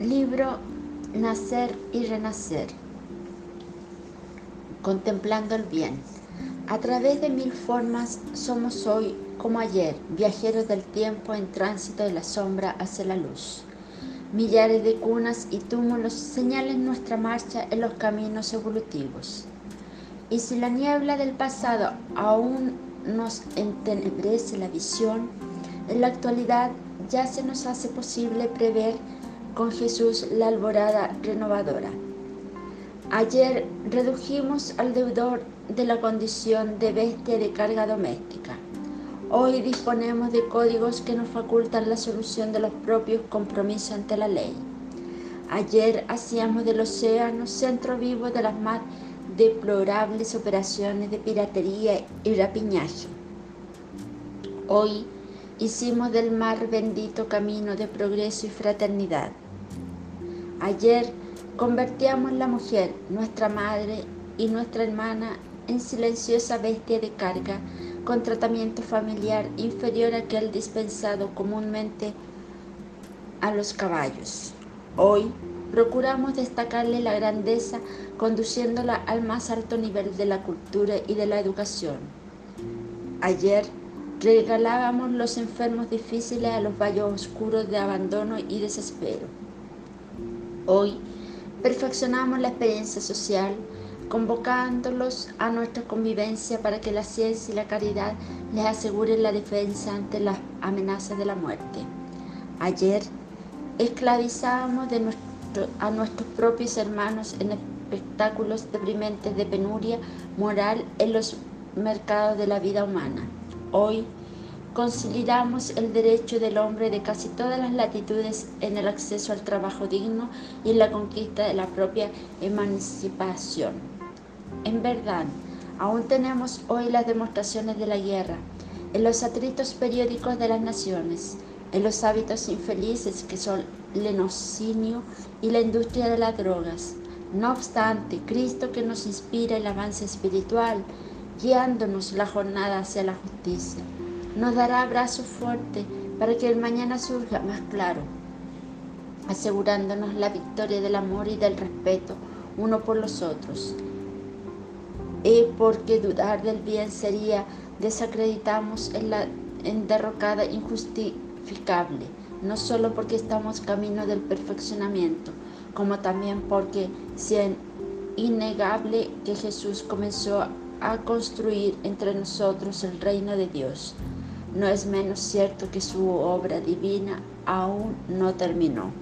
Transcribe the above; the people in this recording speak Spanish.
Libro Nacer y Renacer. Contemplando el bien. A través de mil formas somos hoy como ayer, viajeros del tiempo en tránsito de la sombra hacia la luz. Millares de cunas y túmulos señalen nuestra marcha en los caminos evolutivos. Y si la niebla del pasado aún nos entenebrece la visión, en la actualidad ya se nos hace posible prever con Jesús la alborada renovadora. Ayer redujimos al deudor de la condición de bestia de carga doméstica. Hoy disponemos de códigos que nos facultan la solución de los propios compromisos ante la ley. Ayer hacíamos del océano centro vivo de las más deplorables operaciones de piratería y rapiñaje. Hoy hicimos del mar bendito camino de progreso y fraternidad. Ayer convertíamos la mujer, nuestra madre y nuestra hermana, en silenciosa bestia de carga con tratamiento familiar inferior a aquel dispensado comúnmente a los caballos. Hoy procuramos destacarle la grandeza conduciéndola al más alto nivel de la cultura y de la educación. Ayer regalábamos los enfermos difíciles a los valles oscuros de abandono y desespero. Hoy perfeccionamos la experiencia social, convocándolos a nuestra convivencia para que la ciencia y la caridad les aseguren la defensa ante las amenazas de la muerte. Ayer esclavizábamos a nuestros propios hermanos en espectáculos deprimentes de penuria moral en los mercados de la vida humana. Hoy consideramos el derecho del hombre de casi todas las latitudes en el acceso al trabajo digno y en la conquista de la propia emancipación. En verdad, aún tenemos hoy las demostraciones de la guerra, en los atritos periódicos de las naciones, en los hábitos infelices que son el enocinio y la industria de las drogas. No obstante, Cristo que nos inspira el avance espiritual, guiándonos la jornada hacia la justicia nos dará abrazo fuerte para que el mañana surja más claro, asegurándonos la victoria del amor y del respeto uno por los otros. Y porque dudar del bien sería desacreditamos en la derrocada injustificable, no solo porque estamos camino del perfeccionamiento, como también porque es innegable que Jesús comenzó a construir entre nosotros el reino de Dios no es menos cierto que su obra divina aún no terminó.